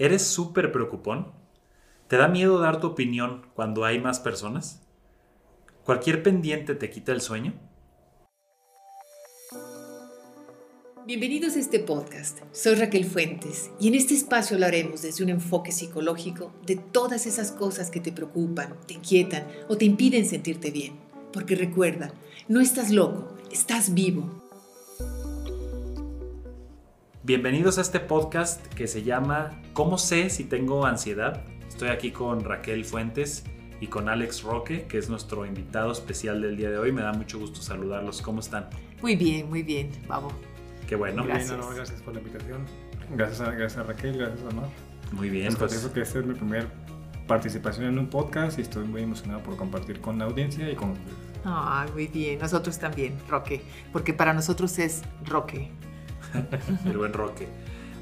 ¿Eres súper preocupón? ¿Te da miedo dar tu opinión cuando hay más personas? ¿Cualquier pendiente te quita el sueño? Bienvenidos a este podcast. Soy Raquel Fuentes y en este espacio hablaremos desde un enfoque psicológico de todas esas cosas que te preocupan, te inquietan o te impiden sentirte bien. Porque recuerda, no estás loco, estás vivo. Bienvenidos a este podcast que se llama ¿Cómo sé si tengo ansiedad? Estoy aquí con Raquel Fuentes y con Alex Roque, que es nuestro invitado especial del día de hoy. Me da mucho gusto saludarlos. ¿Cómo están? Muy bien, muy bien, vamos. Qué bueno. Gracias. Bien, no, gracias por la invitación. Gracias a, gracias a Raquel, gracias a Omar. Muy bien. Pues, pues que esta es mi primera participación en un podcast y estoy muy emocionado por compartir con la audiencia y con ustedes. Ah, muy bien. Nosotros también, Roque, porque para nosotros es Roque. el buen Roque.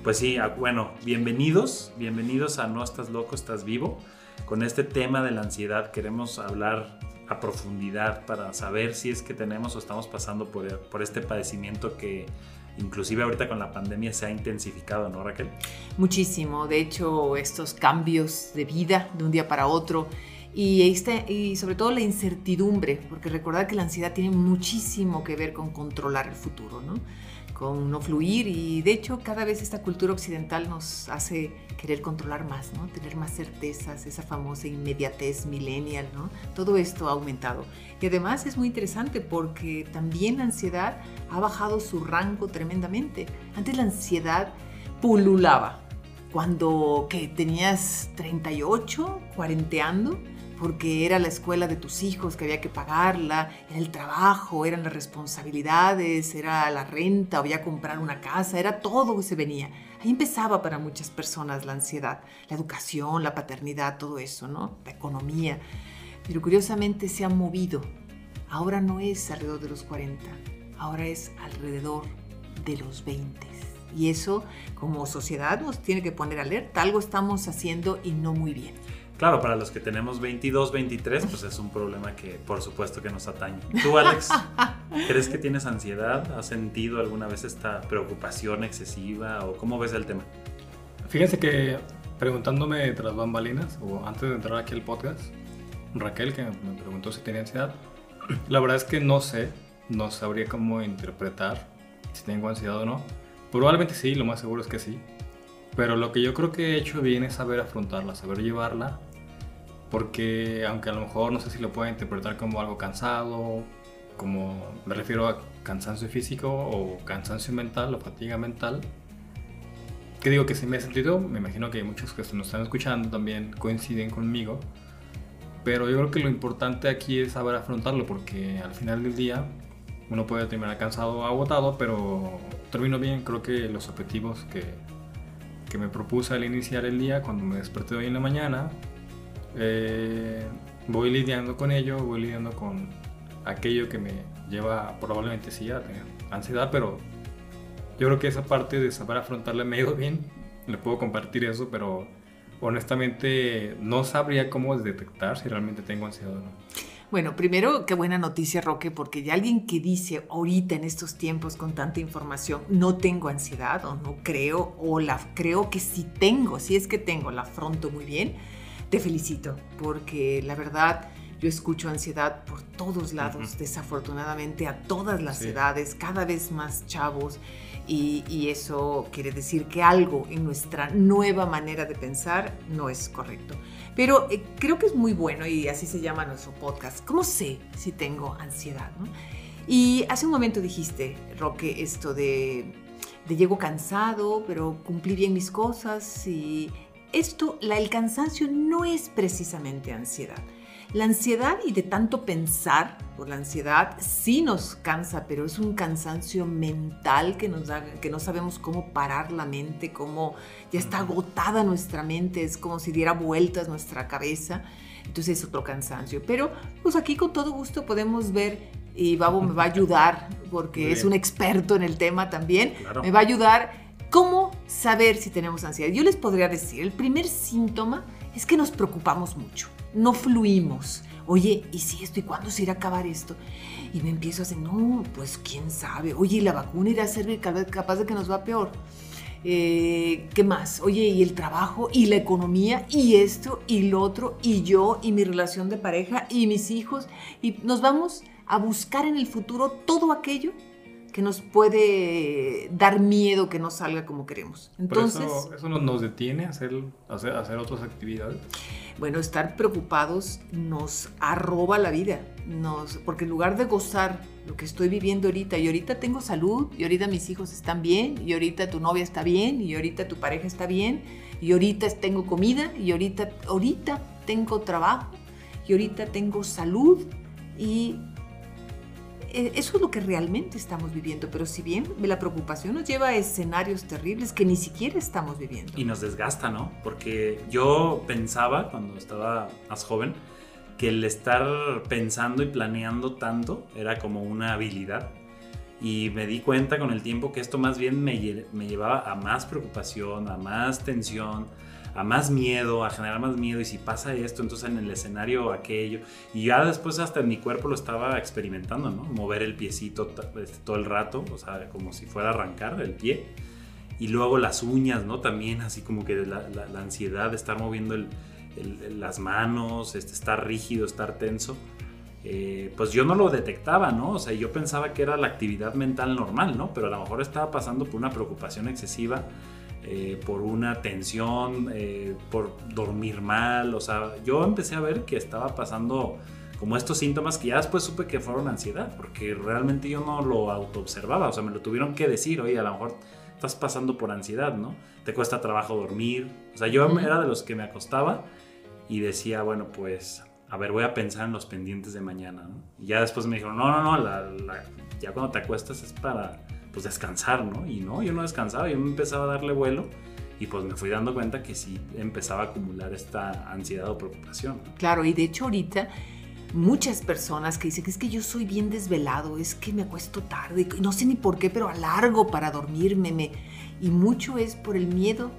Pues sí, bueno, bienvenidos, bienvenidos a No Estás Loco, Estás Vivo. Con este tema de la ansiedad queremos hablar a profundidad para saber si es que tenemos o estamos pasando por, por este padecimiento que inclusive ahorita con la pandemia se ha intensificado, ¿no, Raquel? Muchísimo. De hecho, estos cambios de vida de un día para otro y, este, y sobre todo la incertidumbre, porque recordar que la ansiedad tiene muchísimo que ver con controlar el futuro, ¿no? Con no fluir y de hecho cada vez esta cultura occidental nos hace querer controlar más, ¿no? tener más certezas, esa famosa inmediatez millennial, ¿no? todo esto ha aumentado. Y además es muy interesante porque también la ansiedad ha bajado su rango tremendamente. Antes la ansiedad pululaba, cuando que tenías 38, cuarenteando, porque era la escuela de tus hijos que había que pagarla, era el trabajo, eran las responsabilidades, era la renta, había comprar una casa, era todo que se venía. Ahí empezaba para muchas personas la ansiedad, la educación, la paternidad, todo eso, ¿no? La economía. Pero curiosamente se ha movido. Ahora no es alrededor de los 40, ahora es alrededor de los 20. Y eso como sociedad nos tiene que poner alerta, algo estamos haciendo y no muy bien. Claro, para los que tenemos 22, 23, pues es un problema que por supuesto que nos atañe. ¿Tú, Alex, crees que tienes ansiedad? ¿Has sentido alguna vez esta preocupación excesiva o cómo ves el tema? Fíjense que preguntándome tras bambalinas o antes de entrar aquí al podcast, Raquel que me preguntó si tenía ansiedad, la verdad es que no sé, no sabría cómo interpretar si tengo ansiedad o no. Probablemente sí, lo más seguro es que sí. Pero lo que yo creo que he hecho bien es saber afrontarla, saber llevarla porque aunque a lo mejor no sé si lo puede interpretar como algo cansado, como me refiero a cansancio físico o cansancio mental o fatiga mental, que digo que si me he sentido, me imagino que muchos que nos están escuchando también coinciden conmigo, pero yo creo que lo importante aquí es saber afrontarlo porque al final del día uno puede terminar cansado o agotado, pero termino bien, creo que los objetivos que, que me propuse al iniciar el día, cuando me desperté hoy en la mañana, eh, voy lidiando con ello, voy lidiando con aquello que me lleva probablemente sí a tener ansiedad, pero yo creo que esa parte de saber afrontarla me ha ido bien, le puedo compartir eso, pero honestamente no sabría cómo detectar si realmente tengo ansiedad o no. Bueno, primero, qué buena noticia, Roque, porque ya alguien que dice ahorita en estos tiempos con tanta información, no tengo ansiedad o no creo, o la creo que sí tengo, si es que tengo, la afronto muy bien te felicito porque la verdad yo escucho ansiedad por todos lados, desafortunadamente a todas las edades, cada vez más chavos. Y, eso quiere decir que algo en nuestra nueva manera de pensar no es correcto. Pero eh, creo que es muy bueno y así se llama nuestro podcast. ¿Cómo sé si tengo ansiedad? Y hace un momento dijiste, Roque, esto de, de llego cansado, pero cumplí bien mis cosas y esto, la, el cansancio no es precisamente ansiedad. La ansiedad y de tanto pensar por la ansiedad sí nos cansa, pero es un cansancio mental que nos da, que no sabemos cómo parar la mente, cómo ya está agotada nuestra mente, es como si diera vueltas nuestra cabeza. Entonces es otro cansancio. Pero pues aquí con todo gusto podemos ver y Babo me va a ayudar porque es un experto en el tema también. Me va a ayudar ¿Cómo saber si tenemos ansiedad? Yo les podría decir, el primer síntoma es que nos preocupamos mucho, no fluimos. Oye, ¿y si esto? ¿Y cuándo se irá a acabar esto? Y me empiezo a decir, no, pues quién sabe. Oye, ¿y la vacuna irá a ser capaz de que nos va peor? Eh, ¿Qué más? Oye, y el trabajo, y la economía, y esto, y lo otro, y yo, y mi relación de pareja, y mis hijos. Y nos vamos a buscar en el futuro todo aquello que nos puede dar miedo que no salga como queremos. Entonces, eso, nos detiene a hacer, hacer, hacer, otras actividades. Bueno, estar preocupados nos arroba la vida, nos, porque en lugar de gozar lo que estoy viviendo ahorita, y ahorita tengo salud, y ahorita mis hijos están bien, y ahorita tu novia está bien, y ahorita tu pareja está bien, y ahorita tengo comida, y ahorita, ahorita tengo trabajo, y ahorita tengo salud, y eso es lo que realmente estamos viviendo, pero si bien la preocupación nos lleva a escenarios terribles que ni siquiera estamos viviendo. Y nos desgasta, ¿no? Porque yo pensaba cuando estaba más joven que el estar pensando y planeando tanto era como una habilidad. Y me di cuenta con el tiempo que esto más bien me, me llevaba a más preocupación, a más tensión, a más miedo, a generar más miedo y si pasa esto, entonces en el escenario aquello. Y ya después hasta mi cuerpo lo estaba experimentando, ¿no? Mover el piecito este, todo el rato, o sea, como si fuera a arrancar el pie. Y luego las uñas, ¿no? También así como que la, ansiedad de estar moviendo las manos, este, estar rígido, estar tenso. Eh, pues yo no lo detectaba, ¿no? O sea, yo pensaba que era la actividad mental normal, ¿no? Pero a lo mejor estaba pasando por una preocupación excesiva eh, por una tensión, eh, por dormir mal. O sea, yo empecé a ver que estaba pasando como estos síntomas que ya después supe que fueron ansiedad, porque realmente yo no lo autoobservaba. O sea, me lo tuvieron que decir, oye, a lo mejor estás pasando por ansiedad, ¿no? Te cuesta trabajo dormir. O sea, yo era de los que me acostaba y decía, bueno, pues, a ver, voy a pensar en los pendientes de mañana, ¿no? Y ya después me dijeron, no, no, no, ya cuando te acuestas es para pues descansar, ¿no? Y no, yo no descansaba, yo me empezaba a darle vuelo y pues me fui dando cuenta que sí empezaba a acumular esta ansiedad o preocupación. Claro, y de hecho ahorita muchas personas que dicen que es que yo soy bien desvelado, es que me acuesto tarde, no sé ni por qué, pero alargo para dormirme, me... y mucho es por el miedo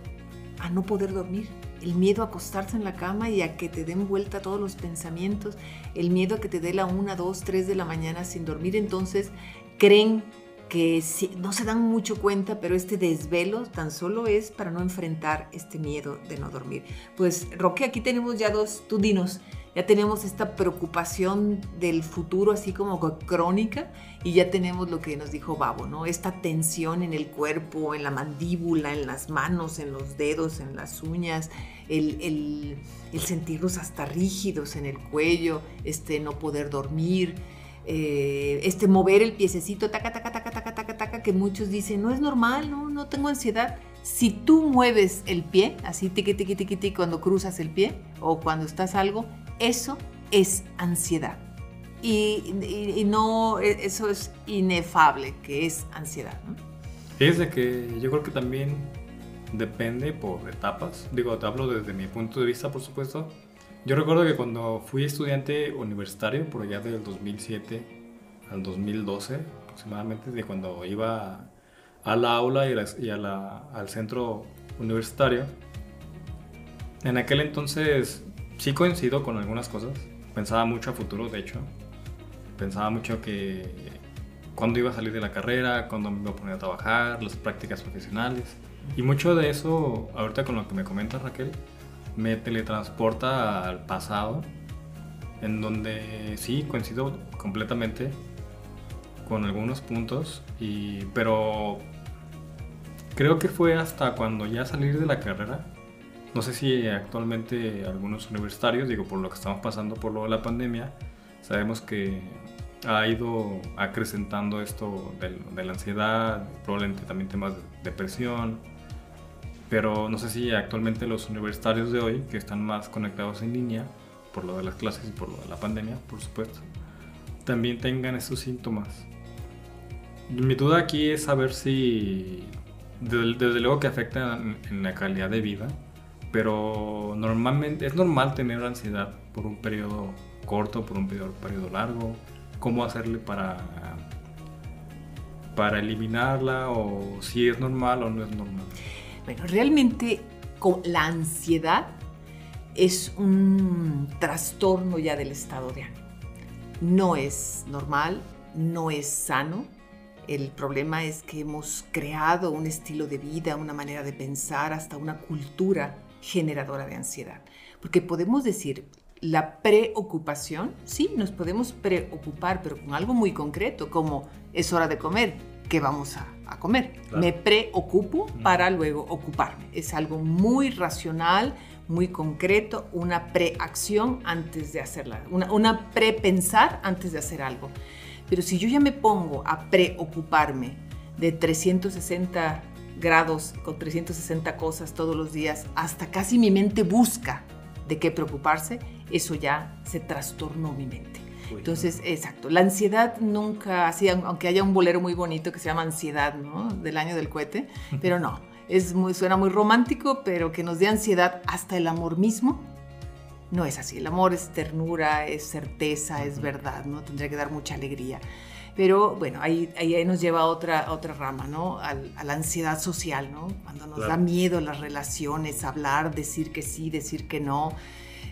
a no poder dormir, el miedo a acostarse en la cama y a que te den vuelta todos los pensamientos, el miedo a que te dé la una, dos, tres de la mañana sin dormir, entonces creen que no se dan mucho cuenta, pero este desvelo tan solo es para no enfrentar este miedo de no dormir. Pues Roque, aquí tenemos ya dos, tú dinos, ya tenemos esta preocupación del futuro así como crónica y ya tenemos lo que nos dijo Babo, ¿no? Esta tensión en el cuerpo, en la mandíbula, en las manos, en los dedos, en las uñas, el, el, el sentirlos hasta rígidos en el cuello, este no poder dormir eh, este, mover el piececito, taca, taca, taca, taca, taca, taca, que muchos dicen, no es normal, no, no tengo ansiedad. Si tú mueves el pie, así tiqui, tiqui, tiqui, tiqui, cuando cruzas el pie o cuando estás algo, eso es ansiedad. Y, no, e, eso es inefable, que es ansiedad. ¿no? Que yo creo que también depende por etapas. Digo, te hablo desde mi punto de vista, por supuesto yo recuerdo que cuando fui estudiante universitario, por allá del 2007 al 2012 aproximadamente, de cuando iba a la aula y, al centro universitario, en aquel entonces sí coincido con algunas cosas. Pensaba mucho a futuro, de hecho. Pensaba mucho que cuando iba a salir de la carrera, cuando me iba a poner a trabajar, las prácticas profesionales. Y mucho de eso, ahorita con lo que me comenta Raquel, me teletransporta al pasado, en donde sí coincido completamente con algunos puntos, y, pero creo que fue hasta cuando ya salir de la carrera. No sé si actualmente algunos universitarios, digo, por lo que estamos pasando por lo de la pandemia, sabemos que ha ido acrecentando esto de, de la ansiedad, probablemente también temas de depresión, pero no sé si actualmente los universitarios de hoy, que están más conectados en línea, por lo de las clases y por lo de la pandemia, por supuesto, también tengan esos síntomas. Mi duda aquí es saber si, desde, luego que afecta en, la calidad de vida, pero normalmente es normal tener ansiedad por un periodo corto, por un periodo largo. ¿Cómo hacerle para, para eliminarla o si es normal o no es normal? Bueno, realmente la ansiedad es un trastorno ya del estado de ánimo. No es normal, no es sano. El problema es que hemos creado un estilo de vida, una manera de pensar, hasta una cultura generadora de ansiedad. Porque podemos decir, la preocupación, sí, nos podemos preocupar, pero con algo muy concreto, como es hora de comer, ¿qué vamos a, comer? Me preocupo para luego ocuparme. Es algo muy racional, muy concreto, una preacción antes de hacerla, una, una prepensar antes de hacer algo. Pero si yo ya me pongo a preocuparme de 360 grados con 360 cosas todos los días, hasta casi mi mente busca de qué preocuparse, eso ya se trastornó mi mente. Entonces, exacto, la ansiedad nunca, así, aunque haya un bolero muy bonito que se llama Ansiedad, ¿no? Del año del cohete, pero no, es muy, suena muy romántico, pero que nos dé ansiedad hasta el amor mismo, no es así. El amor es ternura, es certeza, es verdad, ¿no? Tendría que dar mucha alegría. Pero bueno, ahí, ahí nos lleva a otra, otra rama, ¿no? a la ansiedad social, ¿no? Cuando nos da miedo las relaciones, hablar, decir que sí, decir que no.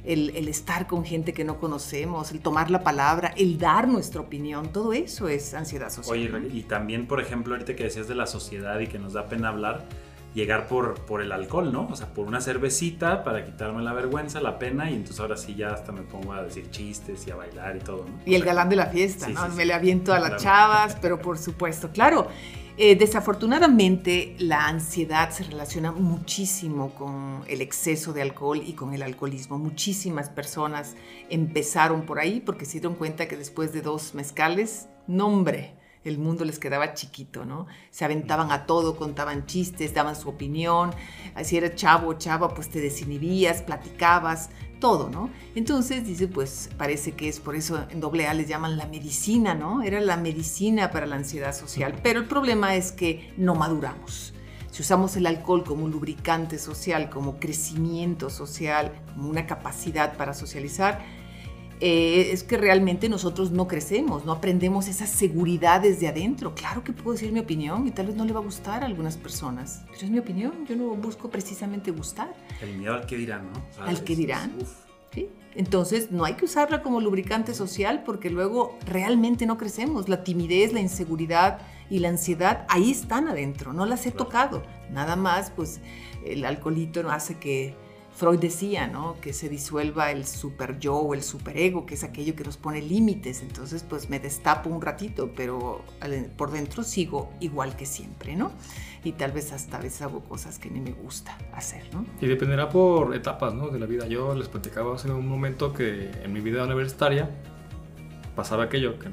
El, el, estar con gente que no conocemos, el tomar la palabra, el dar nuestra opinión, todo eso es ansiedad social. Oye, y también, por ejemplo, ahorita que decías de la sociedad y que nos da pena hablar, llegar por, por el alcohol, ¿no? O sea, por una cervecita para quitarme la vergüenza, la pena, y entonces ahora sí ya hasta me pongo a decir chistes y a bailar y todo, ¿no? Y el galán de la fiesta, ¿no? me le aviento a las chavas, pero por supuesto, claro. Eh, desafortunadamente, la ansiedad se relaciona muchísimo con el exceso de alcohol y con el alcoholismo. Muchísimas personas empezaron por ahí porque se dieron cuenta que después de dos mezcales, nombre, el mundo les quedaba chiquito, ¿no? Se aventaban a todo, contaban chistes, daban su opinión. Si eres chavo o chava, pues te desinhibías, platicabas, todo, ¿no? Entonces dice, pues parece que es por eso en doble A les llaman la medicina, ¿no? Era la medicina para la ansiedad social. Pero el problema es que no maduramos. Si usamos el alcohol como un lubricante social, como crecimiento social, como una capacidad para socializar, eh, es que realmente nosotros no crecemos, no aprendemos esas seguridades de adentro. Claro que puedo decir mi opinión y tal vez no le va a gustar a algunas personas, pero es mi opinión, yo no busco precisamente gustar. El miedo al que dirán, ¿no? al que dirán. ¿sí? Entonces no hay que usarla como lubricante social porque luego realmente no crecemos. La timidez, la inseguridad y la ansiedad ahí están adentro, no las he tocado. Nada más, pues el alcoholito hace que Freud decía, ¿no? Que se disuelva el super yo o el superego, que es aquello que nos pone límites. Entonces, pues me destapo un ratito, pero por dentro sigo igual que siempre, ¿no? Y tal vez hasta a veces hago cosas que ni me gusta hacer, ¿no? Y dependerá por etapas, ¿no? De la vida. Yo les platicaba hace un momento que en mi vida universitaria pasaba aquello, que,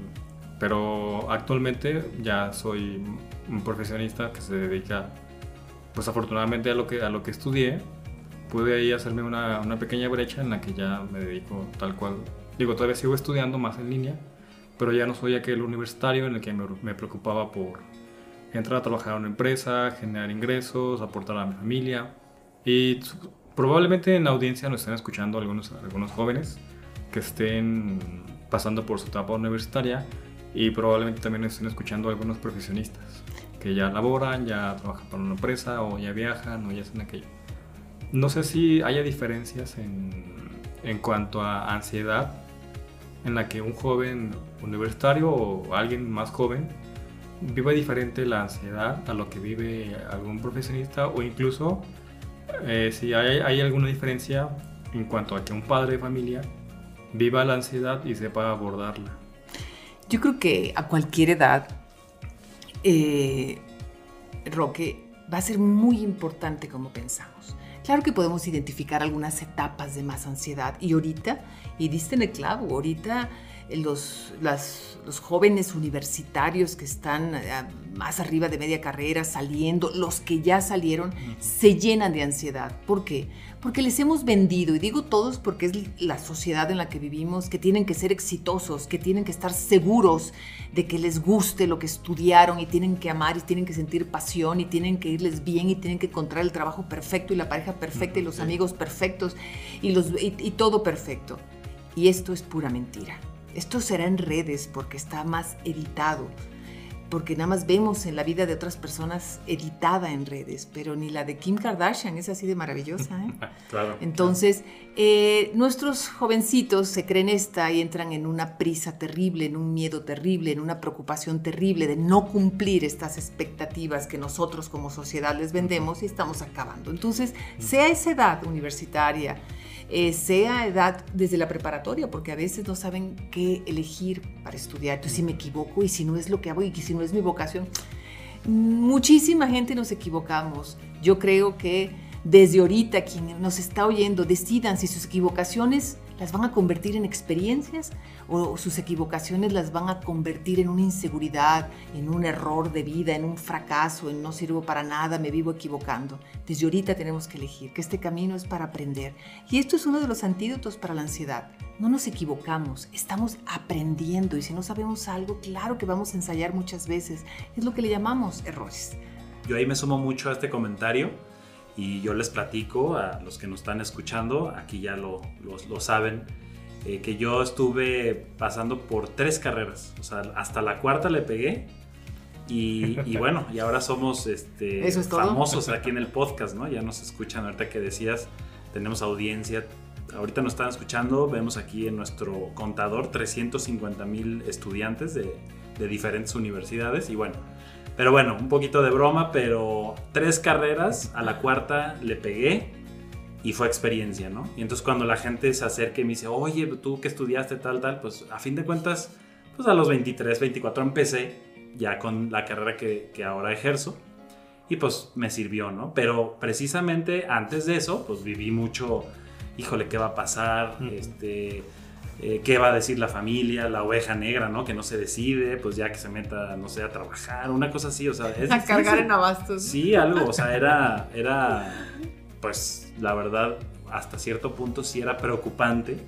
pero actualmente ya soy un profesionista que se dedica, pues afortunadamente a lo que, a lo que estudié pude ahí hacerme una, una, pequeña brecha en la que ya me dedico tal cual. Digo, todavía sigo estudiando más en línea, pero ya no soy aquel universitario en el que me, me preocupaba por entrar a trabajar en una empresa, generar ingresos, aportar a mi familia. Y probablemente en la audiencia nos estén escuchando algunos, algunos jóvenes que estén pasando por su etapa universitaria y probablemente también estén escuchando algunos profesionistas que ya laboran, ya trabajan para una empresa o ya viajan o ya hacen aquello. No sé si haya diferencias en, cuanto a ansiedad en la que un joven universitario o alguien más joven vive diferente la ansiedad a lo que vive algún profesionista o incluso eh, si hay, hay, alguna diferencia en cuanto a que un padre de familia viva la ansiedad y sepa abordarla. Yo creo que a cualquier edad, eh, Roque, va a ser muy importante como pensamos. Claro que podemos identificar algunas etapas de más ansiedad. Y ahorita, y diste en el clavo, ahorita eh, los, los jóvenes universitarios que están eh, más arriba de media carrera, saliendo, los que ya salieron, se llenan de ansiedad. ¿Por qué? Porque les hemos vendido, y digo todos porque es la sociedad en la que vivimos, que tienen que ser exitosos, que tienen que estar seguros de que les guste lo que estudiaron y tienen que amar y tienen que sentir pasión y tienen que irles bien y tienen que encontrar el trabajo perfecto y la pareja perfecta y los amigos perfectos y, los, y todo perfecto. Y esto es pura mentira. Esto será en redes porque está más editado porque nada más vemos en la vida de otras personas editada en redes, pero ni la de Kim Kardashian es así de maravillosa. ¿eh? claro. Entonces, eh, nuestros jovencitos se creen esta y entran en una prisa terrible, en un miedo terrible, en una preocupación terrible de no cumplir estas expectativas que nosotros como sociedad les vendemos y estamos acabando. Entonces, sea esa edad universitaria, eh, sea edad desde la preparatoria, porque a veces no saben qué elegir para estudiar. Entonces, si me equivoco y si no es lo que hago y si no es mi vocación, muchísima gente nos equivocamos. Yo creo que desde ahorita quien nos está oyendo decidan si sus equivocaciones las van a convertir en experiencias o sus equivocaciones las van a convertir en una inseguridad, en un error de vida, en un fracaso, en no sirvo para nada, me vivo equivocando. Desde ahorita tenemos que elegir que este camino es para aprender. Y esto es uno de los antídotos para la ansiedad. No nos equivocamos, estamos aprendiendo y si no sabemos algo, claro que vamos a ensayar muchas veces. Es lo que le llamamos errores. Yo ahí me sumo mucho a este comentario y yo les platico a los que nos están escuchando, aquí ya lo, lo, saben, eh, que yo estuve pasando por tres carreras, o sea, hasta la cuarta le pegué y, y bueno, y ahora somos este, famosos aquí en el podcast, ¿no? Ya nos escuchan ahorita que decías, tenemos audiencia, ahorita nos están escuchando, vemos aquí en nuestro contador 350 mil estudiantes de, de diferentes universidades y bueno, pero bueno, un poquito de broma, pero tres carreras, a la cuarta le pegué y fue experiencia, ¿no? Y entonces cuando la gente se acerca y me dice, oye, tú que estudiaste tal, tal, pues a fin de cuentas, pues a los 23, 24 empecé ya con la carrera que, que ahora ejerzo y pues me sirvió, ¿no? Pero precisamente antes de eso, pues viví mucho, híjole, ¿qué va a pasar? Este eh, qué va a decir la familia, la oveja negra, ¿no? Que no se decide, pues ya que se meta, no sé, a trabajar, una cosa así, o sea... Es a cargar en abastos. Sí, algo, o sea, era, era, pues, la verdad, hasta cierto punto sí era preocupante,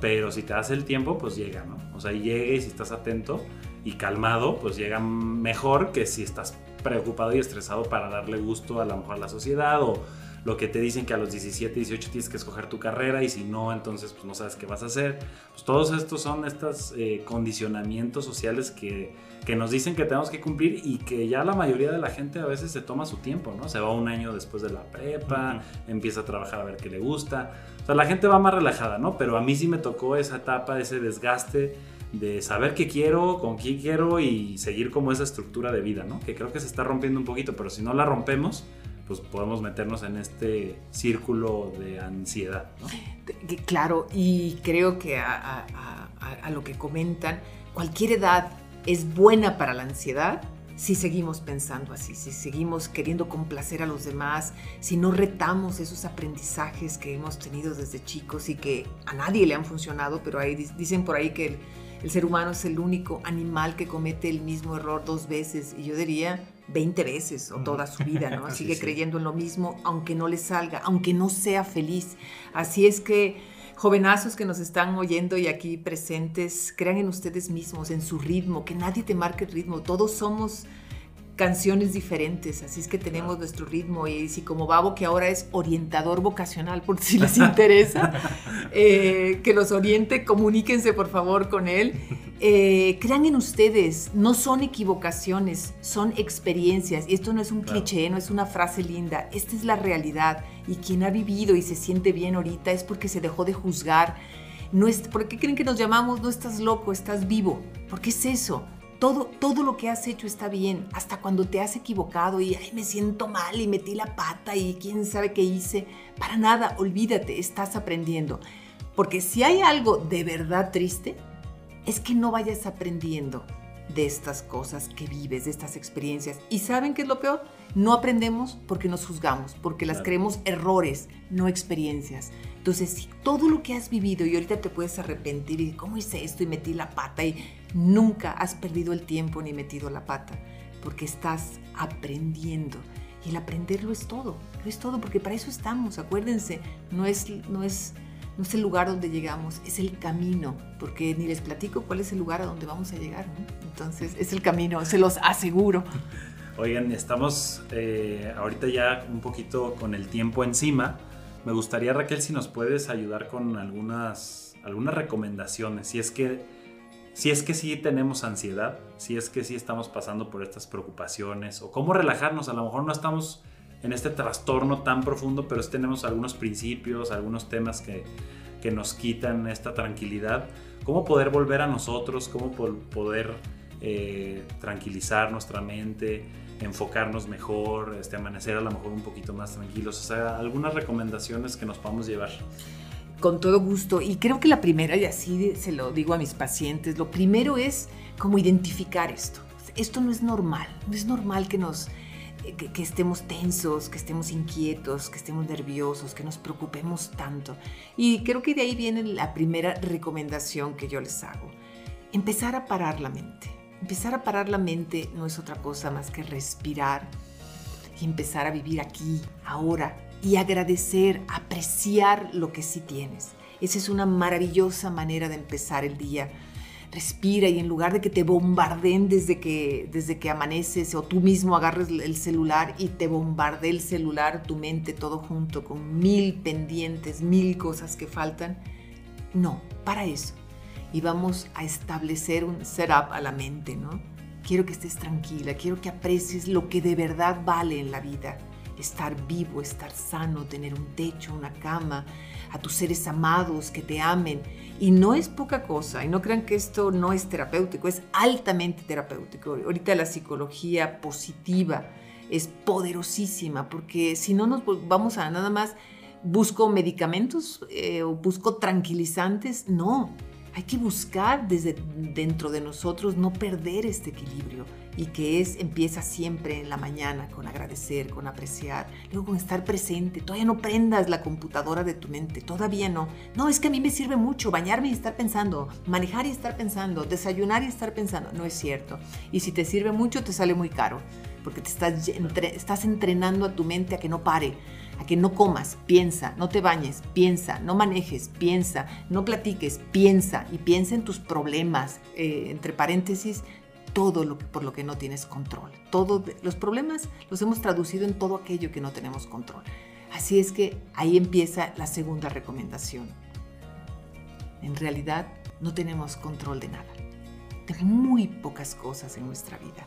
pero si te das el tiempo, pues llega, ¿no? O sea, llega y si estás atento y calmado, pues llega mejor que si estás preocupado y estresado para darle gusto a lo mejor a la sociedad o lo que te dicen que a los 17, 18 tienes que escoger tu carrera y si no, entonces pues no sabes qué vas a hacer. Pues todos estos son estos eh, condicionamientos sociales que, que, nos dicen que tenemos que cumplir y que ya la mayoría de la gente a veces se toma su tiempo, ¿no? Se va un año después de la prepa, empieza a trabajar a ver qué le gusta. O sea, la gente va más relajada, ¿no? Pero a mí sí me tocó esa etapa, ese desgaste de saber qué quiero, con quién quiero y seguir como esa estructura de vida, ¿no? Que creo que se está rompiendo un poquito, pero si no la rompemos, pues podemos meternos en este círculo de ansiedad. Claro, y creo que a, lo que comentan, cualquier edad es buena para la ansiedad si seguimos pensando así, si seguimos queriendo complacer a los demás, si no retamos esos aprendizajes que hemos tenido desde chicos y que a nadie le han funcionado, pero ahí dicen por ahí que el, el ser humano es el único animal que comete el mismo error dos veces y yo diría 20 veces o toda su vida, ¿no? Sigue creyendo en lo mismo, aunque no le salga, aunque no sea feliz. Así es que, jovenazos que nos están oyendo y aquí presentes, crean en ustedes mismos, en su ritmo, que nadie te marque el ritmo. Todos somos canciones diferentes, así es que tenemos nuestro ritmo y si como Babo que ahora es orientador vocacional, por si les interesa, eh, que los oriente, comuníquense por favor con él. Eh, crean en ustedes, no son equivocaciones, son experiencias. Y esto no es un cliché, no es una frase linda, esta es la realidad. Y quien ha vivido y se siente bien ahorita es porque se dejó de juzgar. No es, ¿Por qué creen que nos llamamos no estás loco, estás vivo? Porque es eso todo, todo lo que has hecho está bien, hasta cuando te has equivocado y Ay, me siento mal y metí la pata y quién sabe qué hice. Para nada, olvídate, estás aprendiendo. Porque si hay algo de verdad triste, es que no vayas aprendiendo de estas cosas que vives, de estas experiencias. ¿Y saben qué es lo peor? No aprendemos porque nos juzgamos, porque las creemos errores, no experiencias. Entonces, si todo lo que has vivido y ahorita te puedes arrepentir y cómo hice esto y metí la pata y nunca has perdido el tiempo ni metido la pata, porque estás aprendiendo. Y el aprenderlo es todo, lo es todo, porque para eso estamos, acuérdense, no es, no es, no es el lugar donde llegamos, es el camino, porque ni les platico cuál es el lugar a donde vamos a llegar, Entonces, es el camino, se los aseguro. Oigan, estamos eh, ahorita ya un poquito con el tiempo encima. Me gustaría, Raquel, si nos puedes ayudar con algunas, algunas recomendaciones. Si es que si es que sí tenemos ansiedad, si es que sí estamos pasando por estas preocupaciones o cómo relajarnos. A lo mejor no estamos en este trastorno tan profundo, pero tenemos algunos principios, algunos temas que, que nos quitan esta tranquilidad. ¿Cómo poder volver a nosotros? ¿Cómo poder eh, tranquilizar nuestra mente? enfocarnos mejor, este, amanecer a lo mejor un poquito más tranquilos, o sea, algunas recomendaciones que nos podamos llevar. Con todo gusto. Y creo que la primera, y así se lo digo a mis pacientes, lo primero es como identificar esto. Esto no es normal, no es normal que nos... Que, estemos tensos, que estemos inquietos, que estemos nerviosos, que nos preocupemos tanto. Y creo que de ahí viene la primera recomendación que yo les hago. Empezar a parar la mente. Empezar a parar la mente no es otra cosa más que respirar y empezar a vivir aquí, ahora, y agradecer, apreciar lo que sí tienes. Esa es una maravillosa manera de empezar el día. Respira y en lugar de que te bombarden desde que, desde que amaneces o tú mismo agarres el celular y te bombarde el celular, tu mente todo junto con mil pendientes, mil cosas que faltan, no, para eso. Y vamos a establecer un setup a la mente, ¿no? Quiero que estés tranquila, quiero que aprecies lo que de verdad vale en la vida estar vivo, estar sano, tener un techo, una cama, a tus seres amados que te amen. Y no es poca cosa, y no crean que esto no es terapéutico, es altamente terapéutico. Ahorita la psicología positiva es poderosísima, porque si no nos vamos a nada más, busco medicamentos eh, o busco tranquilizantes, no. Hay que buscar desde dentro de nosotros no perder este equilibrio y que es empieza siempre en la mañana con agradecer, con apreciar, luego con estar presente. Todavía no prendas la computadora de tu mente, todavía no. No, es que a mí me sirve mucho bañarme y estar pensando, manejar y estar pensando, desayunar y estar pensando. No es cierto. Y si te sirve mucho, te sale muy caro, porque te estás, estás entrenando a tu mente a que no pare, a que no comas, piensa, no te bañes, piensa, no manejes, piensa, no platiques, piensa y piensa en tus problemas, eh, entre paréntesis, todo lo por lo que no tienes control. Todos los problemas los hemos traducido en todo aquello que no tenemos control. Así es que ahí empieza la segunda recomendación. En realidad no tenemos control de nada, de muy pocas cosas en nuestra vida.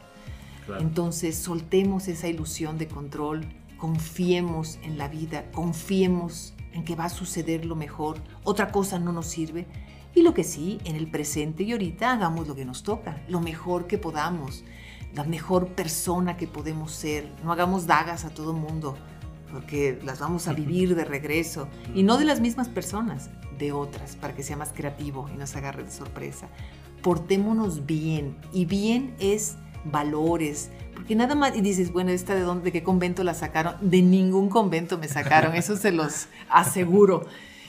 Entonces soltemos esa ilusión de control, confiemos en la vida, confiemos en que va a suceder lo mejor, otra cosa no nos sirve y lo que sí, en el presente y ahorita hagamos lo que nos toca, lo mejor que podamos, la mejor persona que podemos ser. No hagamos dagas a todo mundo, porque las vamos a vivir de regreso. Y no de las mismas personas, de otras, para que sea más creativo y nos agarre de sorpresa. Portémonos bien. Y bien es valores, porque nada más, y dices, bueno, ¿esta de dónde, de qué convento la sacaron? De ningún convento me sacaron, eso se los aseguro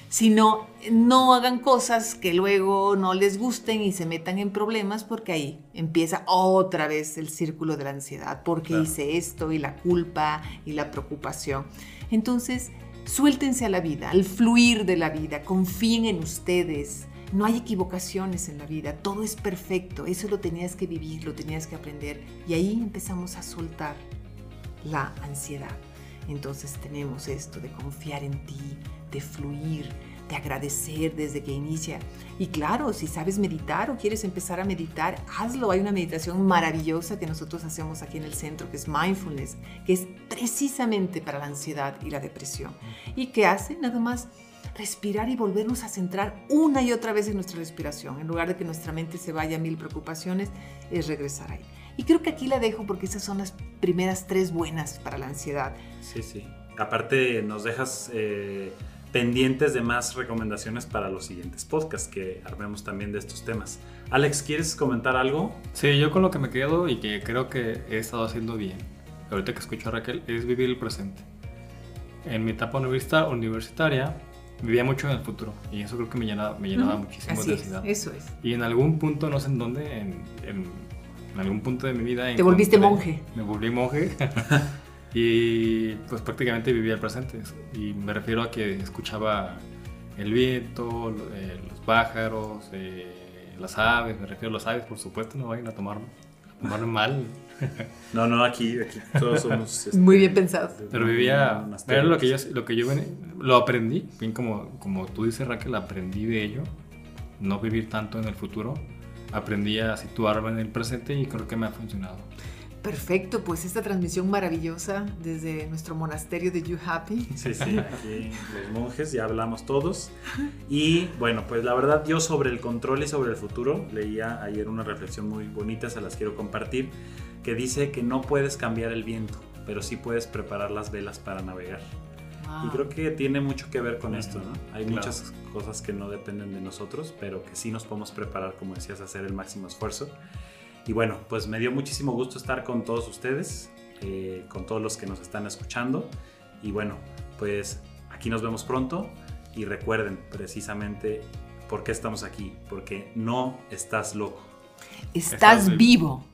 sino no hagan cosas que luego no les gusten y se metan en problemas porque ahí empieza otra vez el círculo de la ansiedad, porque hice esto y la culpa y la preocupación. Entonces, suéltense a la vida, al fluir de la vida, confíen en ustedes. No hay equivocaciones en la vida, todo es perfecto, eso lo tenías que vivir, lo tenías que aprender y ahí empezamos a soltar la ansiedad. Entonces tenemos esto de confiar en ti, de fluir, de agradecer desde que inicia. Y claro, si sabes meditar o quieres empezar a meditar, hazlo. Hay una meditación maravillosa que nosotros hacemos aquí en el centro, que es mindfulness, que es precisamente para la ansiedad y la depresión. Y que hace nada más respirar y volvernos a centrar una y otra vez en nuestra respiración. En lugar de que nuestra mente se vaya a mil preocupaciones, es regresar ahí. Y creo que aquí la dejo porque esas son las primeras tres buenas para la ansiedad. Sí, sí. Aparte nos dejas... Eh pendientes de más recomendaciones para los siguientes podcasts que armemos también de estos temas. Alex, ¿quieres comentar algo? Sí, yo con lo que me quedo y que creo que he estado haciendo bien, ahorita que escucho a Raquel, es vivir el presente. En mi etapa universitaria vivía mucho en el futuro y eso creo que me llenaba, me llenaba muchísimo de ansiedad. eso es. Y en algún punto, no sé en dónde, en, en, algún punto de mi vida... Te volviste monje. Me volví monje. Y pues prácticamente vivía el presente. Y me refiero a que escuchaba el viento, eh, los pájaros, eh, las aves. Me refiero a las aves, por supuesto, no vayan a tomarme, mal. No, no, aquí, aquí todos somos... Este, Muy bien pensados. Pero vivía... Era lo que yo, lo que yo lo aprendí, bien como, como tú dices Raquel, aprendí de ello. No vivir tanto en el futuro aprendí a situarme en el presente y creo que me ha funcionado. Perfecto, pues esta transmisión maravillosa desde nuestro monasterio de You Happy. Sí, sí, aquí los monjes, ya hablamos todos. Y bueno, pues la verdad yo sobre el control y sobre el futuro leía ayer una reflexión muy bonita, se las quiero compartir, que dice que no puedes cambiar el viento, pero sí puedes preparar las velas para navegar. Y creo que tiene mucho que ver con esto, ¿no? Hay Claro. muchas cosas que no dependen de nosotros, pero que sí nos podemos preparar, como decías, a hacer el máximo esfuerzo. Y bueno, pues me dio muchísimo gusto estar con todos ustedes, eh, con todos los que nos están escuchando. Y bueno, pues aquí nos vemos pronto y recuerden precisamente por qué estamos aquí, porque no estás loco. Estás Estás vivo.